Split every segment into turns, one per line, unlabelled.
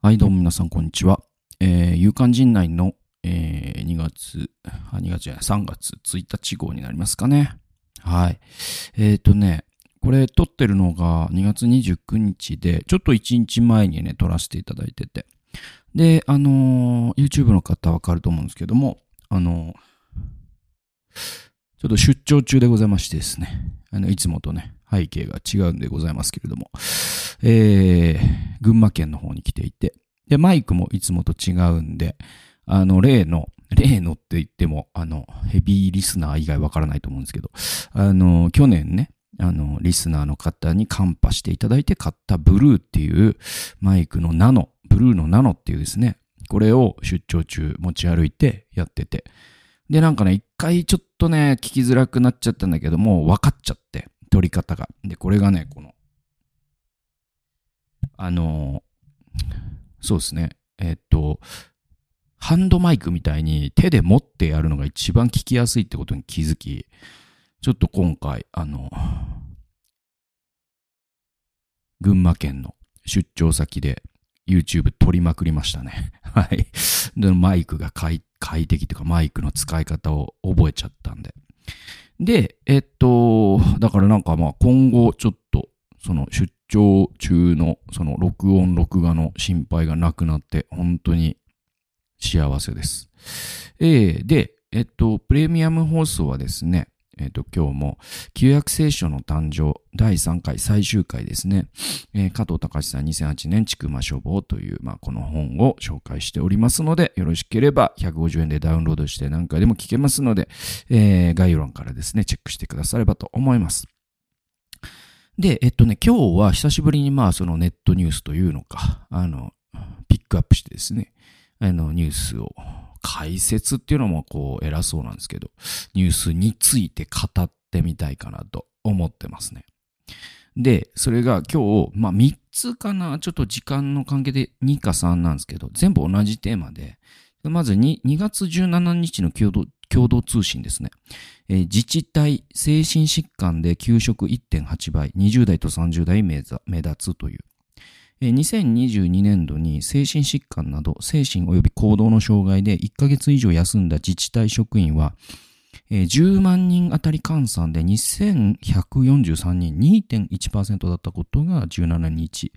はい、どうも皆さん、こんにちは。えー、有刊陣内の、えー、2月、あ、2月じゃない、3月1日号になりますかね。はい。えっ、ー、とね、これ撮ってるのが2月29日で、ちょっと1日前にね、撮らせていただいてて。で、あのー、YouTube の方わかると思うんですけども、あのー、ちょっと出張中でございましてですね、あの、いつもとね、背景が違うんでございますけれども、えー、群馬県の方に来ていて、で、マイクもいつもと違うんで、あの、例の、例のって言っても、あの、ヘビーリスナー以外わからないと思うんですけど、あの、去年ね、あの、リスナーの方にカンパしていただいて買ったブルーっていうマイクのナノ、ブルーのナノっていうですね、これを出張中持ち歩いてやってて、で、なんかね、一回ちょっとね、聞きづらくなっちゃったんだけども、分かっちゃって、撮り方が。で、これがね、この、あのそうですね。えっと、ハンドマイクみたいに手で持ってやるのが一番聞きやすいってことに気づき、ちょっと今回、あの、群馬県の出張先で YouTube 撮りまくりましたね。はい。で、マイクが快快適というかマイクの使い方を覚えちゃったんで。で、えっと、だからなんかまあ今後ちょっとその出張中のその録音録画の心配がなくなって本当に幸せです。えー、で、えっと、プレミアム放送はですね、えっ、と、今日も、旧約聖書の誕生第3回最終回ですね。えー、加藤隆さん2008年、ちくま書房という、まあ、この本を紹介しておりますので、よろしければ150円でダウンロードして何回でも聞けますので、えー、概要欄からですね、チェックしてくださればと思います。で、えっとね、今日は久しぶりにまあそのネットニュースというのか、あの、ピックアップしてですね、あの、ニュースを解説っていうのもこう偉そうなんですけど、ニュースについて語ってみたいかなと思ってますね。で、それが今日、まあ3つかな、ちょっと時間の関係で2か3なんですけど、全部同じテーマで、まず 2, 2月17日の共同共同通信ですね、えー、自治体精神疾患で給食1.8倍、20代と30代目立つという。2022年度に精神疾患など精神及び行動の障害で1ヶ月以上休んだ自治体職員は、10万人当たり換算で2143人2.1%だったことが17日。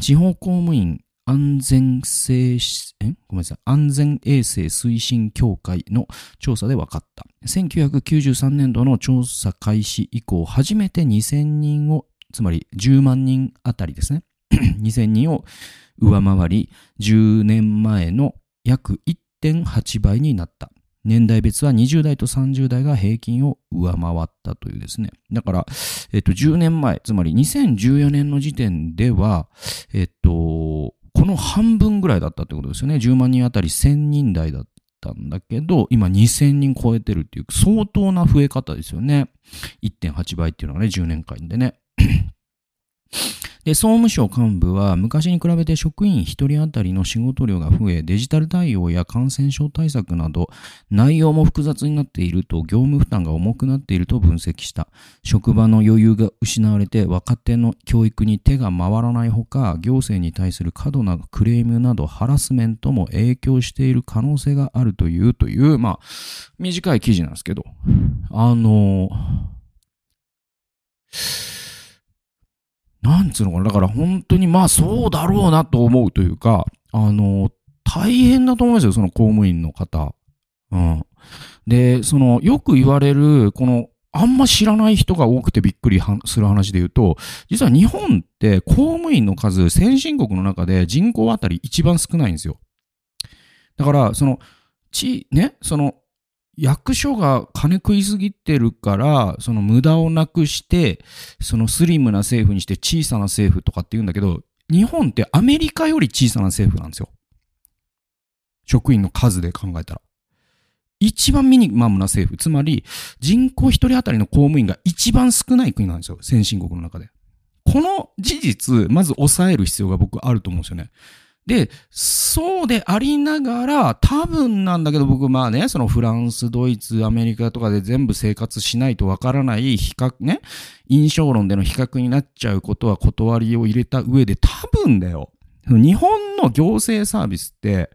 地方公務員安全性、えごめんなさい。安全衛生推進協会の調査で分かった。1993年度の調査開始以降、初めて2000人を、つまり10万人あたりですね。2000人を上回り、10年前の約1.8倍になった。年代別は20代と30代が平均を上回ったというですね。だから、えっと、10年前、つまり2014年の時点では、えっと、この半分ぐらいだったってことですよね。10万人あたり1000人台だったんだけど、今2000人超えてるっていう相当な増え方ですよね。1.8倍っていうのがね、10年間でね。で、総務省幹部は昔に比べて職員1人当たりの仕事量が増え、デジタル対応や感染症対策など内容も複雑になっていると業務負担が重くなっていると分析した。職場の余裕が失われて若手の教育に手が回らないほか、行政に対する過度なクレームなどハラスメントも影響している可能性があるというという、まあ、短い記事なんですけど、あのなんつうのかな。だから本当にまあそうだろうなと思うというか、あの、大変だと思いますよ、その公務員の方。うん。で、その、よく言われる、この、あんま知らない人が多くてびっくりする話で言うと、実は日本って公務員の数、先進国の中で人口あたり一番少ないんですよ。だから、その、ち、ね、その、役所が金食いすぎてるから、その無駄をなくして、そのスリムな政府にして小さな政府とかって言うんだけど、日本ってアメリカより小さな政府なんですよ。職員の数で考えたら。一番ミニマムな政府。つまり、人口一人当たりの公務員が一番少ない国なんですよ。先進国の中で。この事実、まず抑える必要が僕あると思うんですよね。で、そうでありながら、多分なんだけど僕まあね、そのフランス、ドイツ、アメリカとかで全部生活しないとわからない比較ね、印象論での比較になっちゃうことは断りを入れた上で多分だよ。日本の行政サービスって、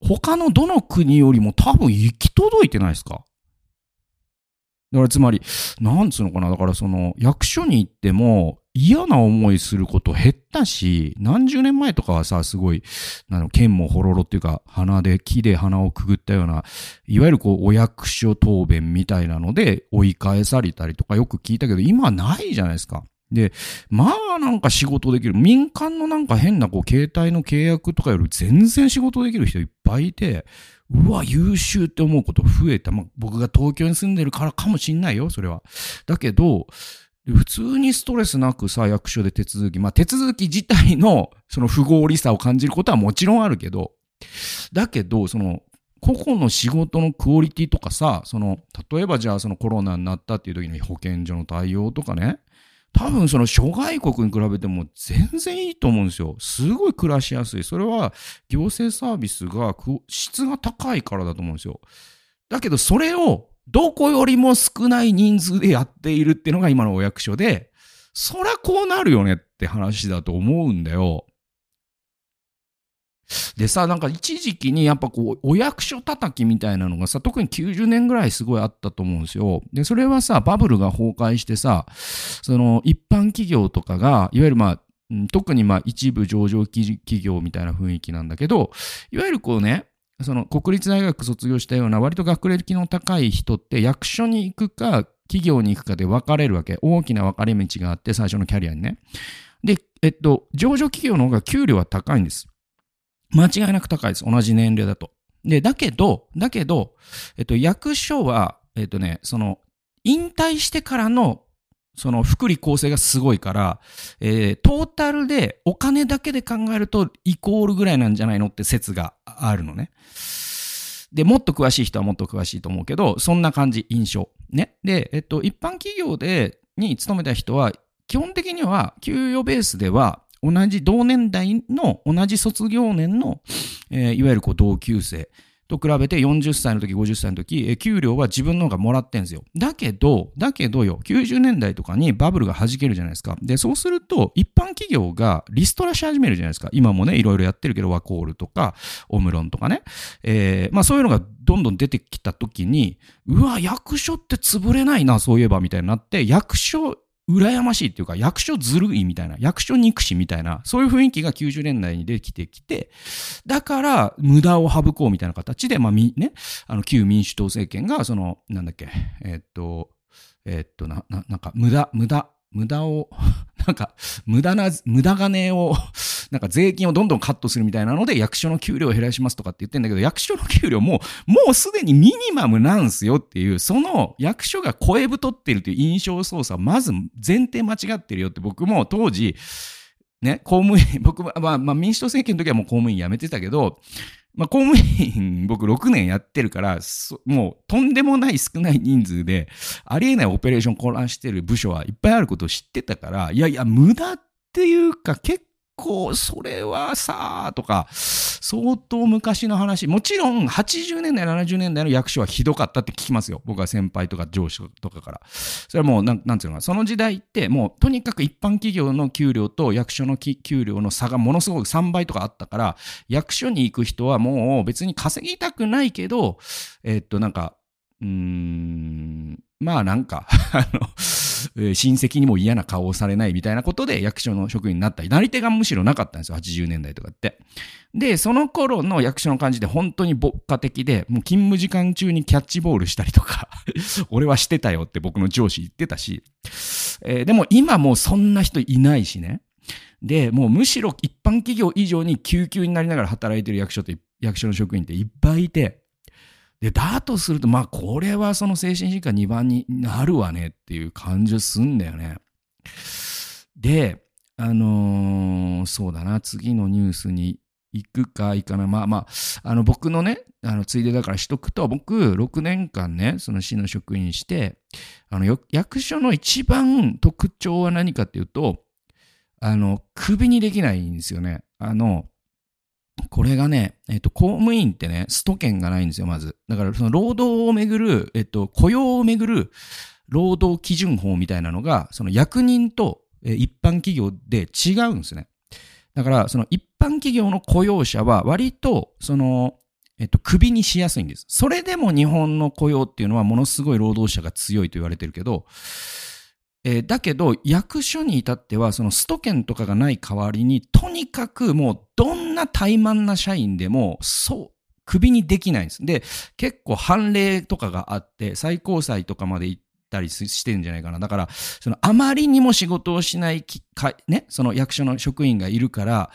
他のどの国よりも多分行き届いてないですか？だからつまり、なんつうのかな。だからその役所に行っても嫌な思いすること減ったし、何十年前とかはさ、すごい、あの、剣もほろろっていうか、鼻で、木で鼻をくぐったような、いわゆるこう、お役所答弁みたいなので追い返されたりとかよく聞いたけど、今ないじゃないですか。で、まあなんか仕事できる。民間のなんか変なこう携帯の契約とかより全然仕事できる人いっぱいいて、うわ、優秀って思うこと増えた。まあ僕が東京に住んでるからかもしんないよ、それは。だけど、普通にストレスなくさ、役所で手続き、まあ手続き自体のその不合理さを感じることはもちろんあるけど、だけど、その個々の仕事のクオリティとかさ、その、例えばじゃあそのコロナになったっていう時に保健所の対応とかね、多分その諸外国に比べても全然いいと思うんですよ。すごい暮らしやすい。それは行政サービスが質が高いからだと思うんですよ。だけどそれをどこよりも少ない人数でやっているっていうのが今のお役所で、そりゃこうなるよねって話だと思うんだよ。でさ、なんか一時期にやっぱこう、お役所叩きみたいなのがさ、特に90年ぐらいすごいあったと思うんですよ。で、それはさ、バブルが崩壊してさ、その一般企業とかが、いわゆるまあ、特にまあ一部上場企業みたいな雰囲気なんだけど、いわゆるこうね、その国立大学卒業したような割と学歴の高い人って役所に行くか企業に行くかで分かれるわけ。大きな分かれ道があって最初のキャリアにね。で、えっと、上場企業の方が給料は高いんです。間違いなく高いです。同じ年齢だと。で、だけど、だけど、えっと、役所は、えっとね、その、引退してからの、その、福利厚生がすごいから、えー、トータルでお金だけで考えるとイコールぐらいなんじゃないのって説があるのね。で、もっと詳しい人はもっと詳しいと思うけど、そんな感じ、印象。ね。で、えっと、一般企業で、に勤めた人は、基本的には、給与ベースでは、同じ同年代の同じ卒業年の、えー、いわゆるこう同級生と比べて40歳の時、50歳の時、え給料は自分の方がもらってんですよ。だけど、だけどよ、90年代とかにバブルが弾けるじゃないですか。で、そうすると、一般企業がリストラし始めるじゃないですか。今もね、いろいろやってるけど、ワコールとか、オムロンとかね。えー、まあそういうのがどんどん出てきた時に、うわ、役所って潰れないな、そういえば、みたいになって、役所羨ましいっていうか、役所ずるいみたいな、役所憎しみたいな、そういう雰囲気が90年代にできてきて、だから無駄を省こうみたいな形で、まあ、み、ね、あの、旧民主党政権が、その、なんだっけ、えー、っと、えー、っと、な、な、なんか、無駄、無駄、無駄を、なんか、無駄な、無駄金を なんか税金をどんどんカットするみたいなので、役所の給料を減らしますとかって言ってんだけど、役所の給料も、もうすでにミニマムなんすよっていう、その役所が声太ってるという印象操作、まず前提間違ってるよって僕も当時、ね、公務員、僕は、まあ、まあ、民主党政権の時はもう公務員辞めてたけど、まあ、公務員、僕6年やってるから、もうとんでもない少ない人数で、ありえないオペレーション混乱してる部署はいっぱいあることを知ってたから、いやいや、無駄っていうか結構それはさ、とか、相当昔の話。もちろん80年代、70年代の役所はひどかったって聞きますよ。僕は先輩とか上司とかから。それはもう、なん、なんていうのかその時代ってもうとにかく一般企業の給料と役所の給料の差がものすごく3倍とかあったから、役所に行く人はもう別に稼ぎたくないけど、えー、っと、なんか、うーん、まあなんか あの、え親戚にも嫌な顔をされないみたいなことで役所の職員になったり、なり手がむしろなかったんですよ、80年代とかって。で、その頃の役所の感じで本当に牧歌的で、もう勤務時間中にキャッチボールしたりとか 俺はしてたよって僕の上司言ってたし、えー、でも今もうそんな人いないしね。で、もうむしろ一般企業以上に救急になりながら働いてる役所と役所の職員っていっぱいいて、で、だとすると、まあ、これはその精神疾患2番になるわねっていう感じすんだよね。で、あのー、そうだな、次のニュースに行くか行かない。まあまあ、あの、僕のね、あの、ついでだからしとくと、僕、6年間ね、その市の職員して、あの、役所の一番特徴は何かっていうと、あの、首にできないんですよね。あの、これがね、えっと、公務員ってね、スト権がないんですよ、まず。だから、その労働をめぐる、えっと、雇用をめぐる労働基準法みたいなのが、その役人と一般企業で違うんですね。だから、その一般企業の雇用者は割と、その、えっと、首にしやすいんです。それでも日本の雇用っていうのはものすごい労働者が強いと言われてるけど、えーだけど、役所に至っては、そのスト権とかがない代わりに、とにかくもう、どんな怠慢な社員でも、そう、首にできないんです。で、結構判例とかがあって、最高裁とかまで行ったりしてるんじゃないかな。だから、そのあまりにも仕事をしないきか、ね、その役所の職員がいるから、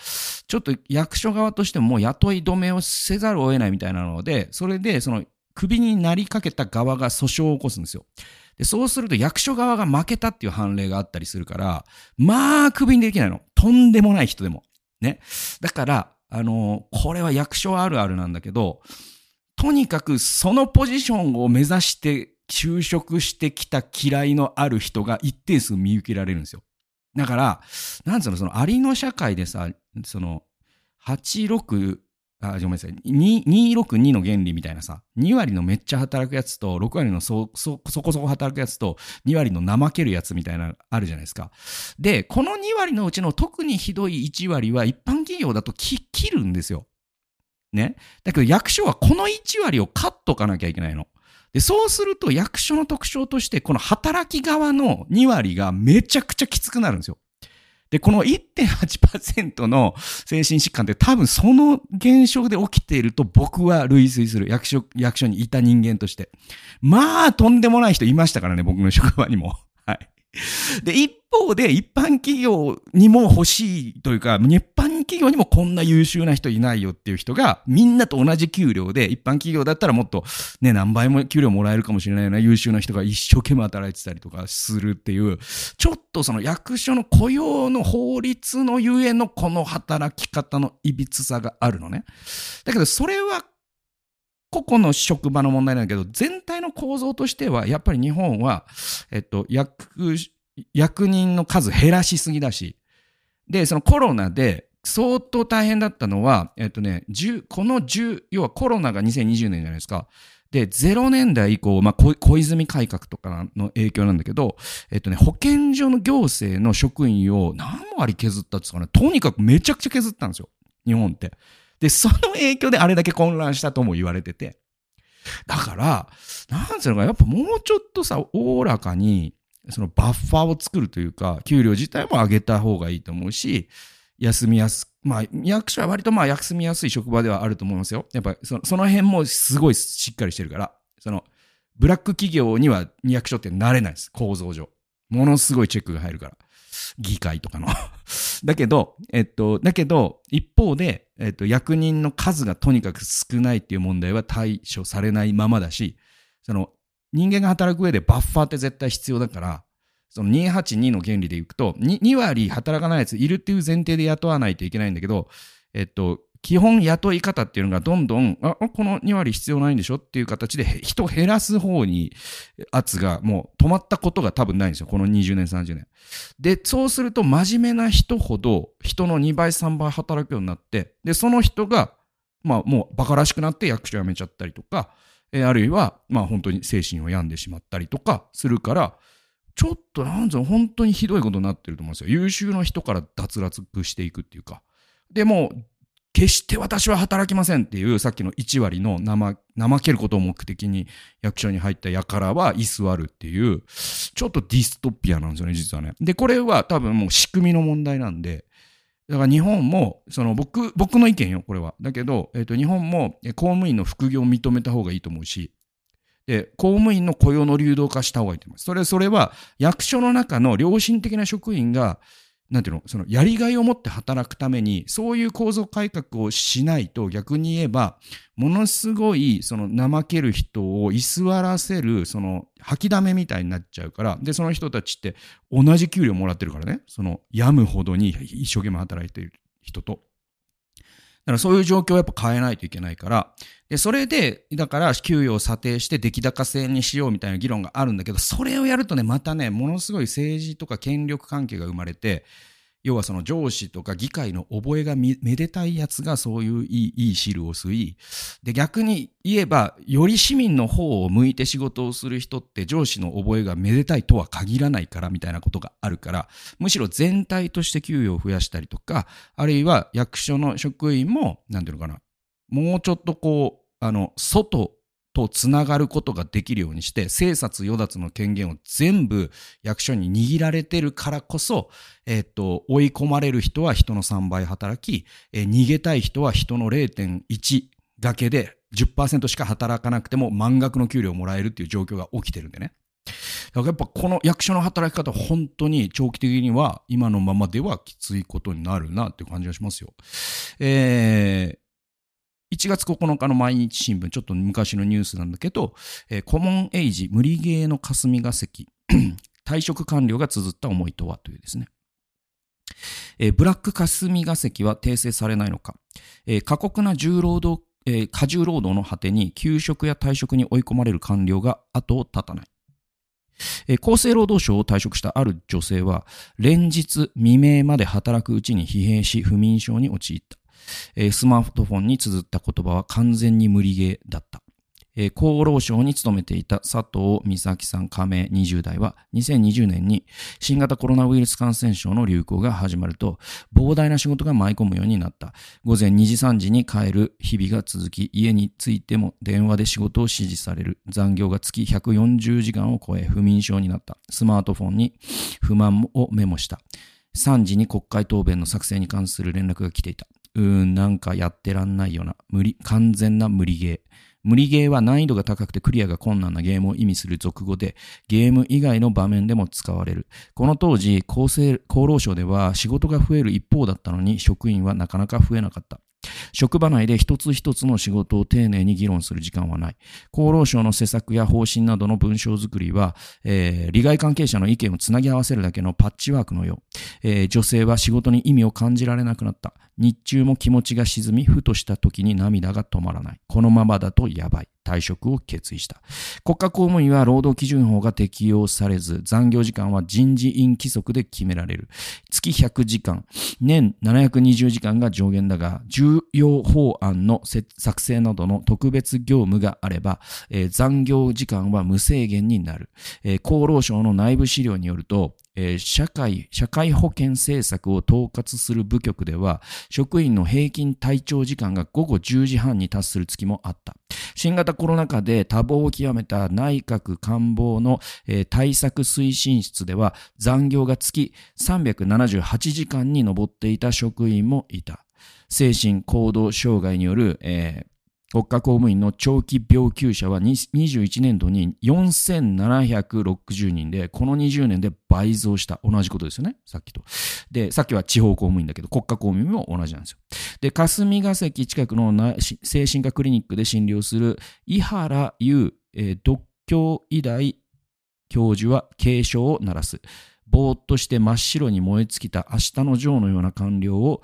ちょっと役所側としてももう雇い止めをせざるを得ないみたいなので、それでその首になりかけた側が訴訟を起こすんですよ。でそうすると役所側が負けたっていう判例があったりするから、まあ、首にできないの。とんでもない人でも。ね。だから、あのこれは役所あるあるなんだけど、とにかくそのポジションを目指して就職してきた嫌いのある人が一定数見受けられるんですよ。だから、なんつうの、そのありの社会でさ、その、86、あ、ごめんなさい、2 262の原理みたいなさ、2割のめっちゃ働くやつと、6割のそ、そ、そこそこ働くやつと、2割の怠けるやつみたいな、あるじゃないですか。で、この2割のうちの特にひどい1割は一般企業だと切るんですよ。ね。だけど役所はこの1割をカッとかなきゃいけないの。で、そうすると役所の特徴として、この働き側の2割がめちゃくちゃきつくなるんですよ。で、この1.8%の精神疾患って多分その現象で起きていると僕は類推する。役所、役所にいた人間として。まあ、とんでもない人いましたからね、僕の職場にも。で、一方で一般企業にも欲しいというか、一般企業にもこんな優秀な人いないよっていう人が、みんなと同じ給料で、一般企業だったらもっとね、何倍も給料もらえるかもしれないような優秀な人が一生懸命働いてたりとかするっていう、ちょっとその役所の雇用の法律のゆえのこの働き方のいびつさがあるのね。だけどそれは個々の職場の問題なんだけど、全体の構造としては、やっぱり日本は、えっと、役、役人の数減らしすぎだし、で、そのコロナで相当大変だったのは、えっとね、この10、要はコロナが2020年じゃないですか。で、0年代以降、まあ、小小泉改革とかの影響なんだけど、えっとね、保健所の行政の職員を何割削ったんですかね。とにかくめちゃくちゃ削ったんですよ。日本って。で、その影響であれだけ混乱したとも言われてて。だから、なんつうのか、やっぱもうちょっとさ、おおらかに、そのバッファーを作るというか、給料自体も上げた方がいいと思うし、休みやす、まあ、役所は割とまあ休みやすい職場ではあると思いますよ。やっぱそのその辺もすごいしっかりしてるから、その、ブラック企業には役所ってなれないです、構造上。ものすごいチェックが入るから。議会とかの。だけど、えっと、だけど、一方で、えっと、役人の数がとにかく少ないっていう問題は対処されないままだし、その、人間が働く上でバッファーって絶対必要だから、その282の原理でいくと2、2割働かないやついるっていう前提で雇わないといけないんだけど、えっと、基本雇い方っていうのがどんどん、あ、この2割必要ないんでしょっていう形で人を減らす方に圧がもう止まったことが多分ないんですよ。この20年、30年。で、そうすると真面目な人ほど人の2倍、3倍働くようになって、で、その人が、まあもう馬鹿らしくなって役所辞めちゃったりとか、えーあるいは、まあ本当に精神を病んでしまったりとかするから、ちょっとなんぞ本当にひどいことになってると思うんですよ。優秀な人から脱落していくっていうか。でも、決して私は働きませんっていうさっきの1割の怠怠けることを目的に役所に入った輩は居座るっていう、ちょっとディストピアなんですよね、実はね。で、これは多分もう仕組みの問題なんで、だから日本も、その僕、僕の意見よ、これは。だけど、えっ、と、日本も公務員の副業を認めた方がいいと思うし、で、公務員の雇用の流動化した方がいいと思います。それ、それは役所の中の良心的な職員が、なんていうの、そのやりがいを持って働くために、そういう構造改革をしないと、逆に言えば、ものすごい、その怠ける人を居座らせる、その吐きだめみたいになっちゃうから、で、その人たちって同じ給料もらってるからね、その病むほどに一生懸命働いてる人と。だからそういう状況をやっぱ変えないといけないから、で、それで、だから給与を査定して出来高制にしようみたいな議論があるんだけど、それをやるとね、またね、ものすごい政治とか権力関係が生まれて、要はその上司とか議会の覚えがめでたいやつがそういういいいい汁を吸い、で逆に言えば、より市民の方を向いて仕事をする人って上司の覚えがめでたいとは限らないからみたいなことがあるから、むしろ全体として給与を増やしたりとか、あるいは役所の職員も、なんていうのかな、もうちょっとこう、あの、外とつながることができるようにして、生殺与奪の権限を全部役所に握られてるからこそ、えっ、と、追い込まれる人は人の3倍働き、え、逃げたい人は人の0.1だけで10%しか働かなくても満額の給料をもらえるっていう状況が起きてるんでね。だからやっぱこの役所の働き方本当に長期的には今のままではきついことになるなっていう感じがしますよ。えー1月9日の毎日新聞、ちょっと昔のニュースなんだけど、えー、コモンエイジ無理ゲーの霞が関、退職官僚が綴った思いとはというですね。えー、ブラック霞が関は訂正されないのか。えー、過酷な重労働、えー、過重労働の果てに休職や退職に追い込まれる官僚が後を絶たない。え厚生労働省を退職したある女性は、連日未明まで働くうちに疲弊し不眠症に陥った。えー、スマートフォンに綴った言葉は完全に無理ゲーだった。えー、厚労省に勤めていた佐藤美咲さん加盟20代は2020年に新型コロナウイルス感染症の流行が始まると膨大な仕事が舞い込むようになった。午前2時3時に帰る日々が続き家に着いても電話で仕事を指示される。残業が月140時間を超え不眠症になった。スマートフォンに不満をメモした。3時に国会答弁の作成に関する連絡が来ていた。うん、なんかやってらんないような。無理、完全な無理ゲー。無理ゲーは難易度が高くてクリアが困難なゲームを意味する俗語で、ゲーム以外の場面でも使われる。この当時、厚生、厚労省では仕事が増える一方だったのに職員はなかなか増えなかった。職場内で一つ一つの仕事を丁寧に議論する時間はない。厚労省の施策や方針などの文章作りは、えー、利害関係者の意見をつなぎ合わせるだけのパッチワークのよう、えー、女性は仕事に意味を感じられなくなった。日中も気持ちが沈み、ふとした時に涙が止まらない。このままだとやばい。退職を決意した。国家公務員は労働基準法が適用されず、残業時間は人事院規則で決められる。月100時間、年720時間が上限だが、重要法案の作成などの特別業務があれば、えー、残業時間は無制限になる。えー、厚労省の内部資料によると、社会、社会保険政策を統括する部局では、職員の平均退庁時間が午後10時半に達する月もあった。新型コロナ禍で多忙を極めた内閣官房の、えー、対策推進室では、残業が月378時間に上っていた職員もいた。精神行動障害による、えー、国家公務員の長期病休者は21年度に4760人で、この20年で倍増した。同じことですよね。さっきと。で、さっきは地方公務員だけど、国家公務員も同じなんですよ。で、霞が関近くの精神科クリニックで診療する井原優、えー、独協医大教授は警鐘を鳴らす。ぼーっとして真っ白に燃え尽きた明日のジョーのような官僚を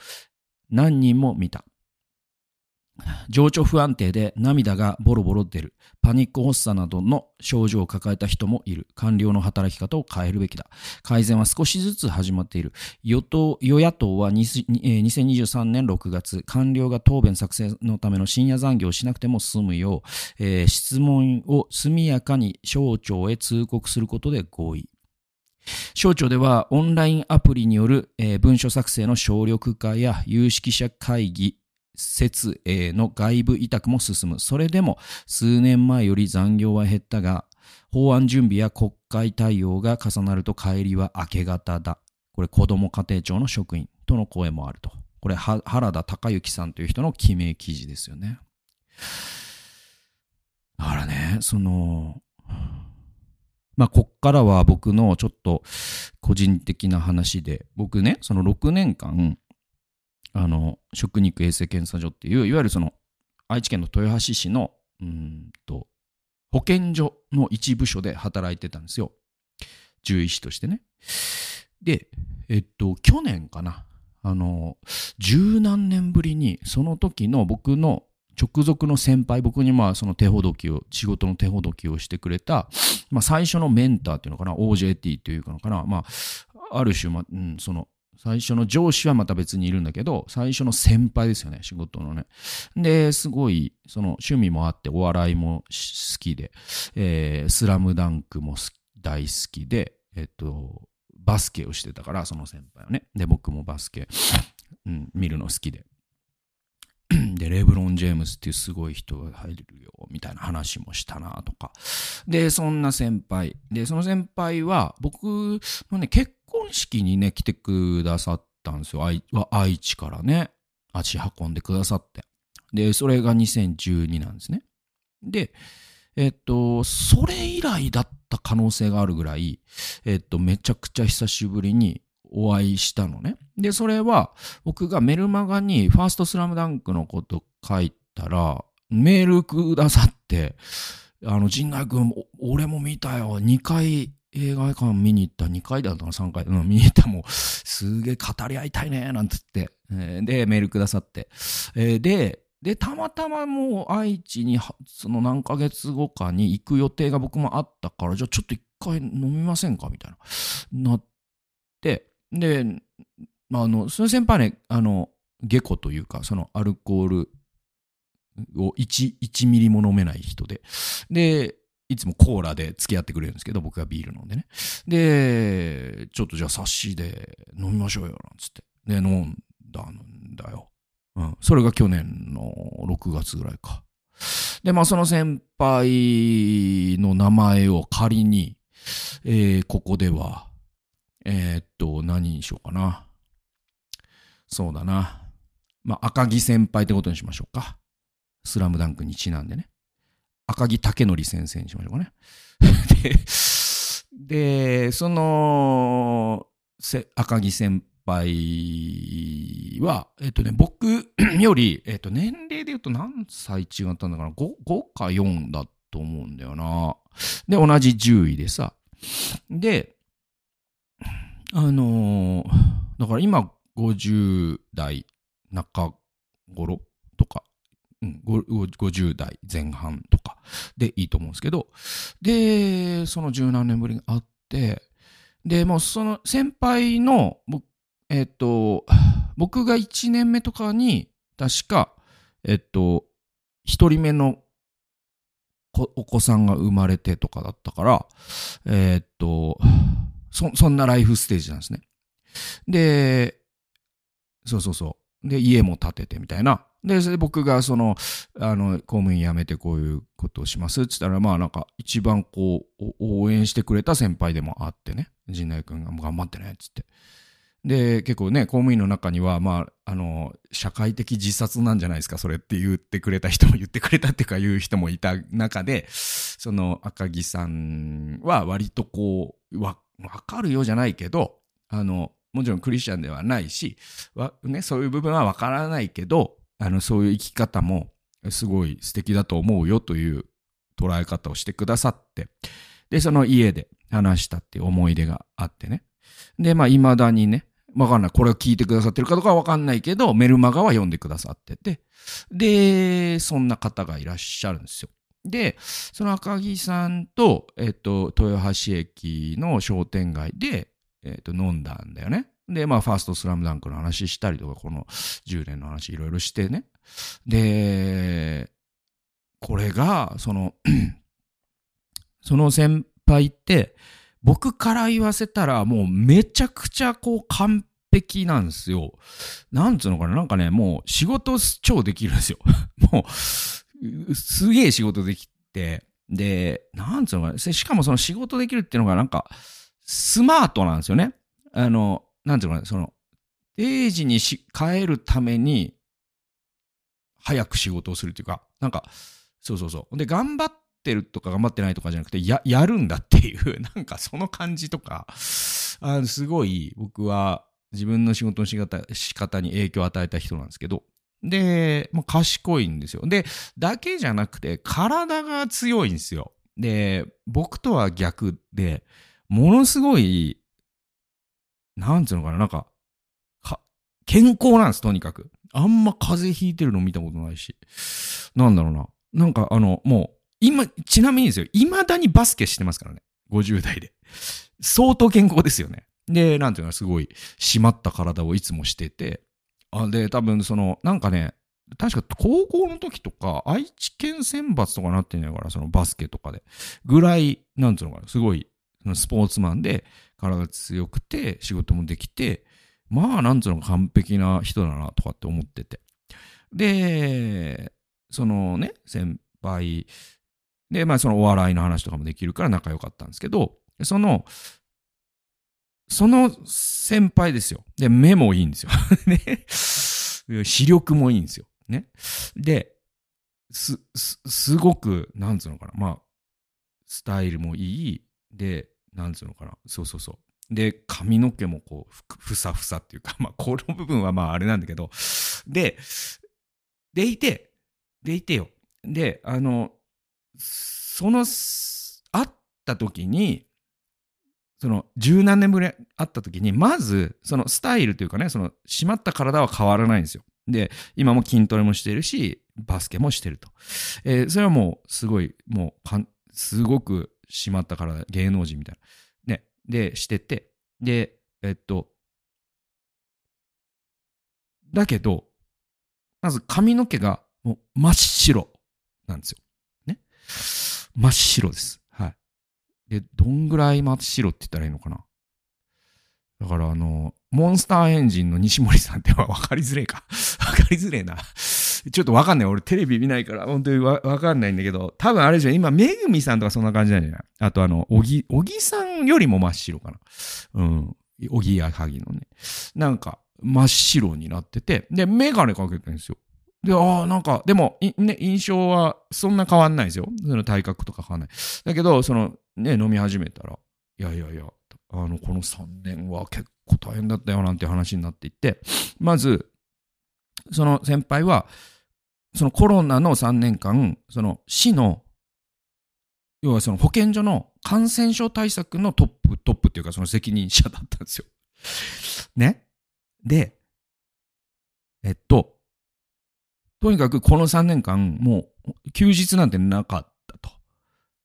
何人も見た。情緒不安定で涙がボロボロ出る。パニック発作などの症状を抱えた人もいる。官僚の働き方を変えるべきだ。改善は少しずつ始まっている。与党、与野党は2023年6月、官僚が答弁作成のための深夜残業をしなくても済むよう、えー、質問を速やかに省庁へ通告することで合意。省庁ではオンラインアプリによる、えー、文書作成の省力化や有識者会議、設営の外部委託も進む。それでも数年前より残業は減ったが、法案準備や国会対応が重なると帰りは明け方だ。これ子ども家庭庁の職員との声もあると。これ原田孝之さんという人の記名記事ですよね。だからね、その、まあ、こっからは僕のちょっと個人的な話で、僕ね、その6年間、あの、食肉衛生検査所っていう、いわゆるその、愛知県の豊橋市の、うんと、保健所の一部署で働いてたんですよ。獣医師としてね。で、えっと、去年かな。あの、十何年ぶりに、その時の僕の直属の先輩、僕にまあその手ほどきを、仕事の手ほどきをしてくれた、まあ最初のメンターっていうのかな、OJT っていうのかな、まあ、ある種、まあ、うん、その、最初の上司はまた別にいるんだけど、最初の先輩ですよね、仕事のね。で、すごい、その趣味もあって、お笑いも好きで、えー、スラムダンクも大好きで、えっと、バスケをしてたから、その先輩はね。で、僕もバスケ、うん、見るの好きで。で、レブロン・ジェームスっていうすごい人が入るよ、みたいな話もしたな、とか。で、そんな先輩。で、その先輩は、僕のね、結婚式にね、来てくださったんですよ。愛愛知からね、足運んでくださって。で、それが2012なんですね。で、えっと、それ以来だった可能性があるぐらい、えっと、めちゃくちゃ久しぶりにお会いしたのね。で、それは僕がメルマガにファーストスラムダンクのこと書いたら、メールくださって、あの、陣内君、俺も見たよ。2回映画館見に行った。2回だったかな ?3 回。うん、見に行った。もう、すげえ語り合いたいね。なんつって。え、で、メールくださって。え、で、で、たまたまもう愛知に、その何ヶ月後かに行く予定が僕もあったから、じゃあちょっと一回飲みませんか？みたいな。なっ、で、あの、その先輩ね、あの、下戸というか、そのアルコールを1、1ミリも飲めない人で。で、いつもコーラで付き合ってくれるんですけど、僕がビール飲んでね。で、ちょっとじゃあ冊子で飲みましょうよ、なんつって。で、飲んだんだよ。うん。それが去年の6月ぐらいか。で、まあその先輩の名前を仮に、えー、ここでは、えー、っと、何にしようかな。そうだな。まあ、赤木先輩ってことにしましょうか。スラムダンクにちなんでね。赤木武則先生にしましょうかね。で、で、その、赤木先輩は、えっとね、僕 より、えっと、年齢で言うと何歳違ったんだかな 5, ?5 か4だと思うんだよな。で、同じ10位でさ。で、あのー、だから今50代中頃とか、うん、50代前半とかでいいと思うんですけど、で、その十何年ぶりに会って、で、もうその先輩の、えっと、僕が1年目とかに、確か、えっと、1人目のお子さんが生まれてとかだったから、えっと、そ、そんなライフステージなんですね。で、そうそうそう。で、家も建ててみたいな。で、それで僕がその、あの、公務員辞めてこういうことをしますって言ったら、まあなんか一番こう、応援してくれた先輩でもあってね。陣内君が頑張ってね、っつって。で、結構ね、公務員の中には、まあ、あの、社会的自殺なんじゃないですか、それって言ってくれた人も言ってくれたっていうか言う人もいた中で、その赤木さんは割とこう、わ、わかるよじゃないけど、あの、もちろんクリスチャンではないし、わね、そういう部分はわからないけど、あの、そういう生き方もすごい素敵だと思うよという捉え方をしてくださって、で、その家で話したっていう思い出があってね。で、まあ、未だにね、わかんない。これを聞いてくださってるかどうかはわかんないけど、メルマガは読んでくださってて、で、そんな方がいらっしゃるんですよ。で、その赤木さんと、えっと、豊橋駅の商店街で、えっと、飲んだんだよね。で、まあ、ファーストスラムダンクの話したりとか、この10年の話いろいろしてね。で、これが、その その先輩って、僕から言わせたら、もうめちゃくちゃこう完璧なんですよ。なんつうのかななんかね、もう仕事超できるんですよ。もう、すげえ仕事できて、で、なんつうのかな、しかもその仕事できるっていうのがなんか、スマートなんですよね。あの、なんていうのかな、その、定時にし帰るために、早く仕事をするっていうか、なんか、そうそうそう。で、頑張ってるとか頑張ってないとかじゃなくて、や、やるんだっていう、なんかその感じとか、あすごい僕は自分の仕事の仕方仕方に影響を与えた人なんですけど、で、まあ、賢いんですよ。で、だけじゃなくて、体が強いんですよ。で、僕とは逆で、ものすごい、なんつうのかな、なんか、か健康なんです、とにかく。あんま風邪ひいてるの見たことないし。なんだろうな。なんかあの、もう、今、ちなみにですよ、未だにバスケしてますからね。50代で。相当健康ですよね。で、なんていうの、すごい締まった体をいつもしてて、あで、多分その、なんかね、確か高校の時とか、愛知県選抜とかなってんのから、そのバスケとかで。ぐらい、なんつうのかな、すごい、スポーツマンで、体強くて、仕事もできて、まあ、なんつうの完璧な人だな、とかって思ってて。で、そのね、先輩、で、まあ、そのお笑いの話とかもできるから仲良かったんですけど、その、その先輩ですよ。で、目もいいんですよ。ね。視力もいいんですよ。ね。で、す、す、すごく、なんつうのかな。まあ、スタイルもいい。で、なんつうのかな。そうそうそう。で、髪の毛もこう、ふふさふさっていうか、まあ、この部分はまあ、あれなんだけど、で、でいて、でいてよ。で、あの、その、会った時に、その十何年ぶりに会った時に、まず、そのスタイルというかね、その締まった体は変わらないんですよ。で、今も筋トレもしてるし、バスケもしてると。えー、それはもう、すごい、もうかん、すごく締まった体、芸能人みたいな。ね。で、してて。で、えっと、だけど、まず髪の毛がもう真っ白なんですよ。ね。真っ白です。で、どんぐらい真っ白って言ったらいいのかな？だからあの、モンスターエンジンの西森さんって わかりづれえか？わかりづれえな。ちょっとわかんない。俺テレビ見ないから、本当にわかんないんだけど、多分あれじゃん。今、めぐみさんとかそんな感じなんじゃない？あとあの、おぎ、おぎさんよりも真っ白かな。うん。おぎやはぎのね。なんか、真っ白になってて、で、メガネかけてるんですよ。で、ああ、なんか、でも、ね、印象はそんな変わんないですよ。その体格とか変わんない。だけど、その、ね、飲み始めたら、いやいやいや、あの、この3年は結構大変だったよなんて話になっていって、まず、その先輩は、そのコロナの3年間、その市の、要はその保健所の感染症対策のトップ、トップっていうかその責任者だったんですよ。ね。で、えっと、とにかくこの3年間、もう休日なんてなかったと。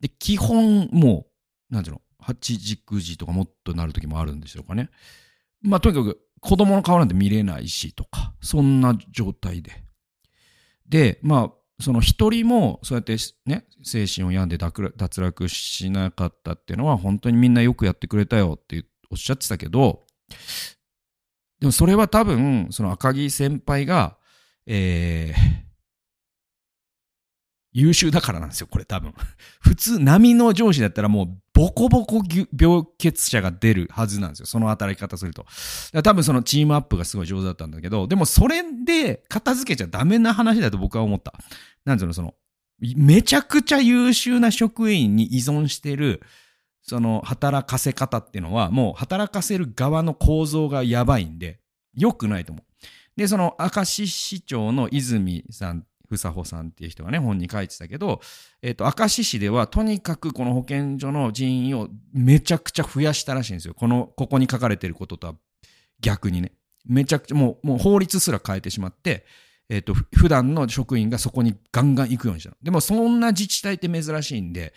で、基本もう、なんていうの、8時、9時とかもっとなる時もあるんでしょうかね。まあ、とにかく子供の顔なんて見れないしとか、そんな状態で。で、まあ、その一人もそうやってね、精神を病んで脱落しなかったっていうのは本当にみんなよくやってくれたよっておっしゃってたけど、でもそれは多分、その赤木先輩がえー、優秀だからなんですよ、これ多分。普通、波の上司だったらもうボコボコ病欠者が出るはずなんですよ。その働き方すると。多分そのチームアップがすごい上手だったんだけど、でもそれで片付けちゃダメな話だと僕は思った。なんていうの、その、めちゃくちゃ優秀な職員に依存してる、その働かせ方っていうのは、もう働かせる側の構造がやばいんで、良くないと思う。で、その明石市長の泉さん、ふさほさんっていう人がね、本に書いてたけど、えっ、ー、と、明石市ではとにかくこの保健所の人員をめちゃくちゃ増やしたらしいんですよ。この、ここに書かれてることとは逆にね。めちゃくちゃ、もう、もう法律すら変えてしまって、えっ、ー、と、普段の職員がそこにガンガン行くようにしたの。でも、そんな自治体って珍しいんで、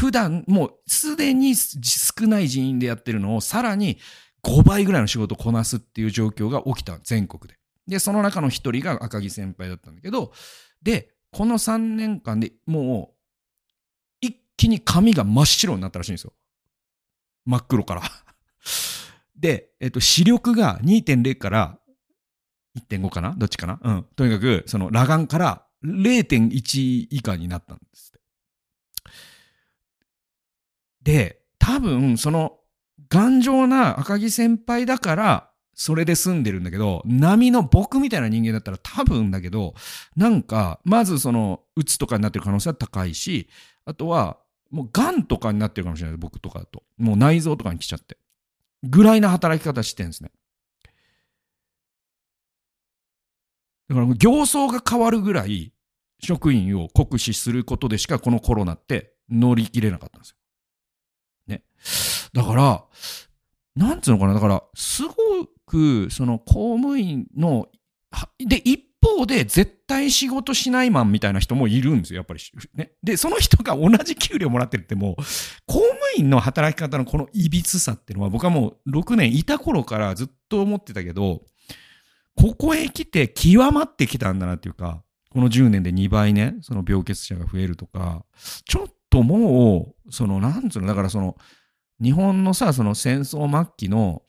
普段、もうすでに少ない人員でやってるのを、さらに5倍ぐらいの仕事をこなすっていう状況が起きた、全国で。で、その中の一人が赤木先輩だったんだけど、で、この3年間でもう、一気に髪が真っ白になったらしいんですよ。真っ黒から で、えっと、視力が2.0から1.5かな？どっちかな？うん。とにかく、その裸眼から0.1以下になったんですで、多分、その、頑丈な赤木先輩だから、それで済んでるんだけど、波の僕みたいな人間だったら多分だけど、なんか、まずその、うつとかになってる可能性は高いし、あとは、もう癌とかになってるかもしれない、僕とかだと。もう内臓とかに来ちゃって。ぐらいな働き方してるんですね。だから形相が変わるぐらい、職員を酷使することでしかこのコロナって乗り切れなかったんですよ。ね。だから、なんつうのかな、だから、すごく、その公務員の、で、一方で絶対仕事しないマンみたいな人もいるんですよ、やっぱり。ね。で、その人が同じ給料もらってるってもう、公務員の働き方のこの歪さっていうのは僕はもう6年いた頃からずっと思ってたけど、ここへ来て極まってきたんだなっていうか、この10年で2倍ね、その病欠者が増えるとか、ちょっともう、その、なんつうの、だからその、日本のさ、その戦争末期の、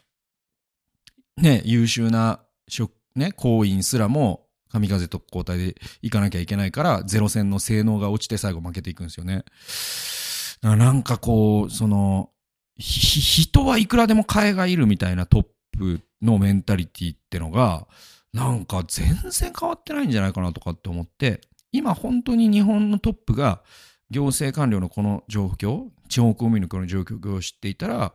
ね、優秀な職、ね、行員すらも、神風特攻隊で行かなきゃいけないから、ゼロ戦の性能が落ちて最後負けていくんですよね。なんかこう、その、人はいくらでも替えがいるみたいなトップのメンタリティってのが、なんか全然変わってないんじゃないかなとかって思って、今本当に日本のトップが行政官僚のこの状況、地方公務員のこの状況を知っていたら、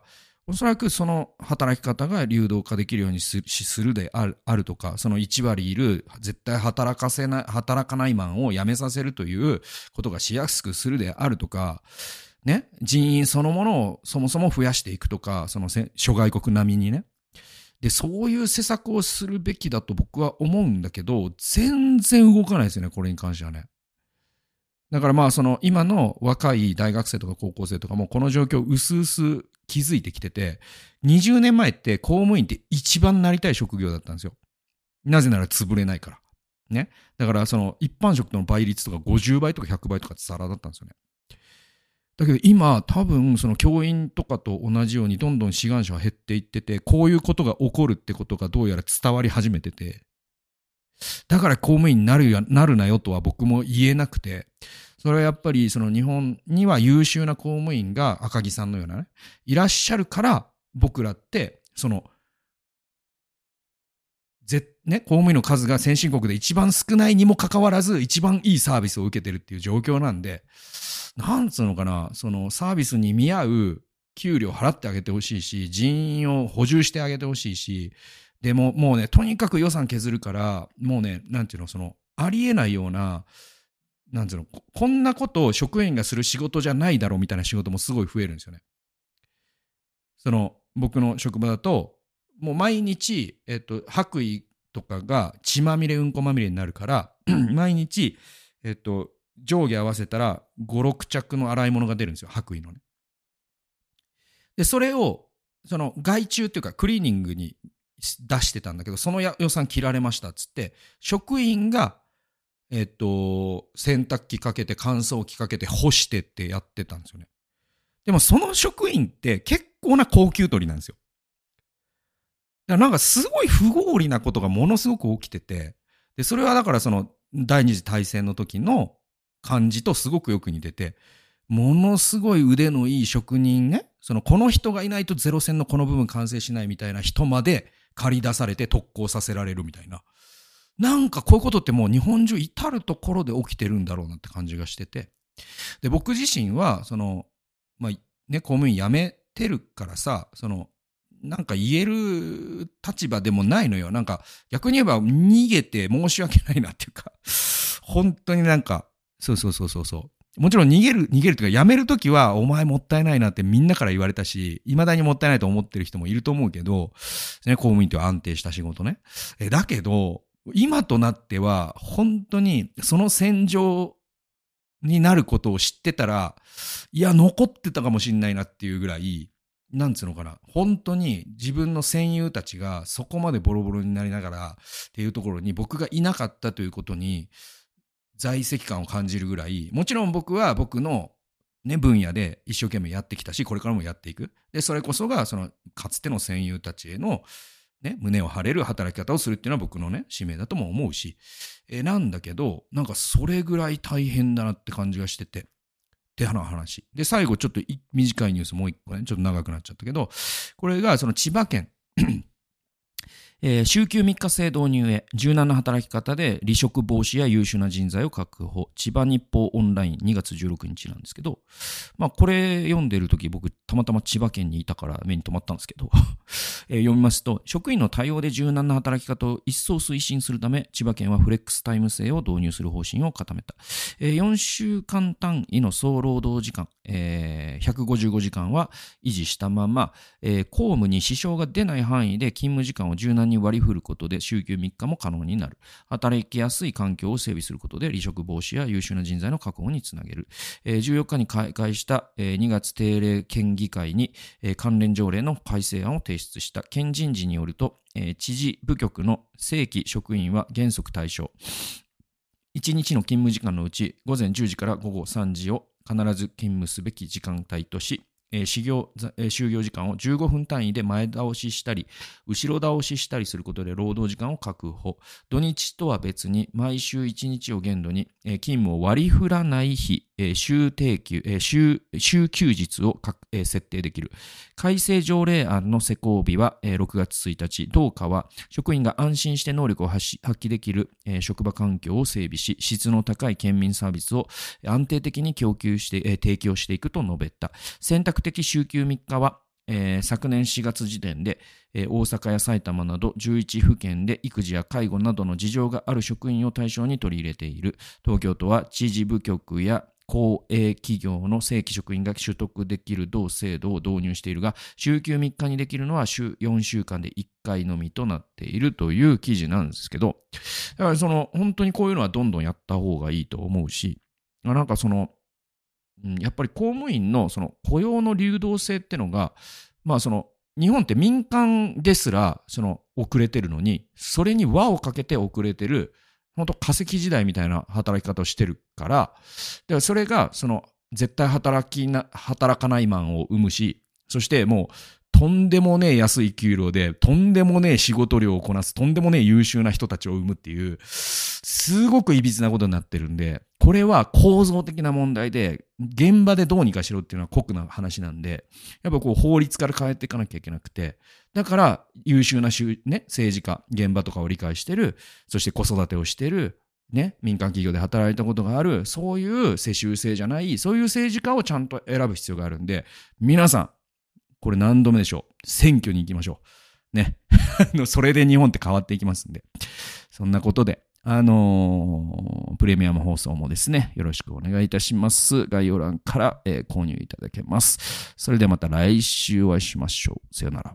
おそらくその働き方が流動化できるようにするであるあるとか、その1割いる絶対働かせない、働かないマンを辞めさせるということがしやすくするであるとか、ね、人員そのものをそもそも増やしていくとか、その諸外国並みにね。で、そういう施策をするべきだと僕は思うんだけど、全然動かないですよね、これに関してはね。だからまあその今の若い大学生とか高校生とかもこの状況を薄々気づいてきてて、20年前って公務員って一番なりたい職業だったんですよ。なぜなら潰れないから。ね。だからその一般職との倍率とか50倍とか100倍とかってザラだったんですよね。だけど今多分その教員とかと同じようにどんどん志願者は減っていってて、こういうことが起こるってことがどうやら伝わり始めてて、だから公務員になるなるなよとは僕も言えなくて、それはやっぱりその日本には優秀な公務員が赤木さんのようなね、いらっしゃるから僕らって、その、ぜね、公務員の数が先進国で一番少ないにもかかわらず一番いいサービスを受けてるっていう状況なんで、なんつうのかな、そのサービスに見合う給料払ってあげてほしいし、人員を補充してあげてほしいし、でももうね、とにかく予算削るから、もうね、なんていうの、その、ありえないような、なんていうの、こんなことを職員がする仕事じゃないだろうみたいな仕事もすごい増えるんですよね。その、僕の職場だと、もう毎日、えっと、白衣とかが血まみれ、うんこまみれになるから、毎日、えっと、上下合わせたら5、6着の洗い物が出るんですよ、白衣のね。で、それを、その外注っていうかクリーニングに出してたんだけど、その予算切られましたっつって、職員が、えっと、洗濯機かけて乾燥機かけて干してってやってたんですよね。でもその職員って結構な高級取りなんですよ。だからなんかすごい不合理なことがものすごく起きてて、で、それはだからその第二次大戦の時の感じとすごくよく似てて、ものすごい腕のいい職人ね、そのこの人がいないとゼロ戦のこの部分完成しないみたいな人まで借り出されて特攻させられるみたいな。なんかこういうことってもう日本中至るところで起きてるんだろうなって感じがしてて。で、僕自身は、その、まあ、ね、公務員辞めてるからさ、その、なんか言える立場でもないのよ。なんか逆に言えば逃げて申し訳ないなっていうか、本当になんか、そうそうそうそうそう。もちろん逃げる、逃げるというか、辞めるときは、お前もったいないなってみんなから言われたし、未だにもったいないと思ってる人もいると思うけど、ね、公務員という安定した仕事ね。え、だけど、今となっては、本当に、その戦場になることを知ってたら、いや、残ってたかもしんないなっていうぐらい、なんつうのかな、本当に自分の戦友たちがそこまでボロボロになりながらっていうところに僕がいなかったということに、在籍感を感じるぐらい、もちろん僕は僕のね、分野で一生懸命やってきたし、これからもやっていく。で、それこそが、その、かつての戦友たちへの、ね、胸を張れる働き方をするっていうのは僕のね、使命だとも思うし、えなんだけど、なんかそれぐらい大変だなって感じがしてて、って話。で、最後ちょっと短いニュースもう一個ね、ちょっと長くなっちゃったけど、これがその千葉県えー、週休3日制導入へ柔軟な働き方で離職防止や優秀な人材を確保。千葉日報オンライン2月16日なんですけど、まあ、これ読んでる時僕たまたま千葉県にいたから目に留まったんですけど、え、読みますと職員の多様で柔軟な働き方を一層推進するため千葉県はフレックスタイム制を導入する方針を固めた、えー、4週間単位の総労働時間、えー、155時間は維持したまま、えー、公務に支障が出ない範囲で勤務時間を柔軟にに割り振ることで週休3日も可能になる。働きやすい環境を整備することで離職防止や優秀な人材の確保につなげる。えー、14日に開会した、え、2月定例県議会に、え、関連条例の改正案を提出した県人事によると、え、知事部局の正規職員は原則対象。1日の勤務時間のうち午前10時から午後3時を必ず勤務すべき時間帯とし、えー、修業、えー、就業時間を15分単位で前倒ししたり、後ろ倒ししたりすることで労働時間を確保。土日とは別に毎週1日を限度に、えー、勤務を割り振らない日、え、週定休、え、週、週休日をえ、設定できる。改正条例案の施行日は、え、6月1日。同課は職員が安心して能力を発揮できる、え、職場環境を整備し、質の高い県民サービスを安定的に供給して、え、提供していくと述べた。選択的週休3日は、えー、昨年4月時点で、えー、大阪や埼玉など11府県で育児や介護などの事情がある職員を対象に取り入れている。東京都は知事部局や公営企業の正規職員が取得できる同制度を導入しているが、週休3日にできるのは週4週間で1回のみとなっているという記事なんですけど、だからその本当にこういうのはどんどんやった方がいいと思うし、なんかそのやっぱり公務員のその雇用の流動性ってのが、まあその日本って民間ですらその遅れてるのに、それに輪をかけて遅れてる、本当化石時代みたいな働き方をしてるから、だからそれがその絶対働きな、働かないマンを生むし、そしてもうとんでもねえ安い給料で、とんでもねえ仕事量をこなす、とんでもねえ優秀な人たちを生むっていう、すごく歪なことになってるんで、これは構造的な問題で、現場でどうにかしろっていうのは酷な話なんで、やっぱこう法律から変えていかなきゃいけなくて、だから優秀な、ね、政治家、現場とかを理解してる、そして子育てをしてる、ね、民間企業で働いたことがある、そういう世襲制じゃない、そういう政治家をちゃんと選ぶ必要があるんで、皆さん、これ何度目でしょう？選挙に行きましょう。ね。それで日本って変わっていきますんで。そんなことで、あのー、プレミアム放送もですね、よろしくお願いいたします。概要欄から、えー、購入いただけます。それではまた来週お会いしましょう。さよなら。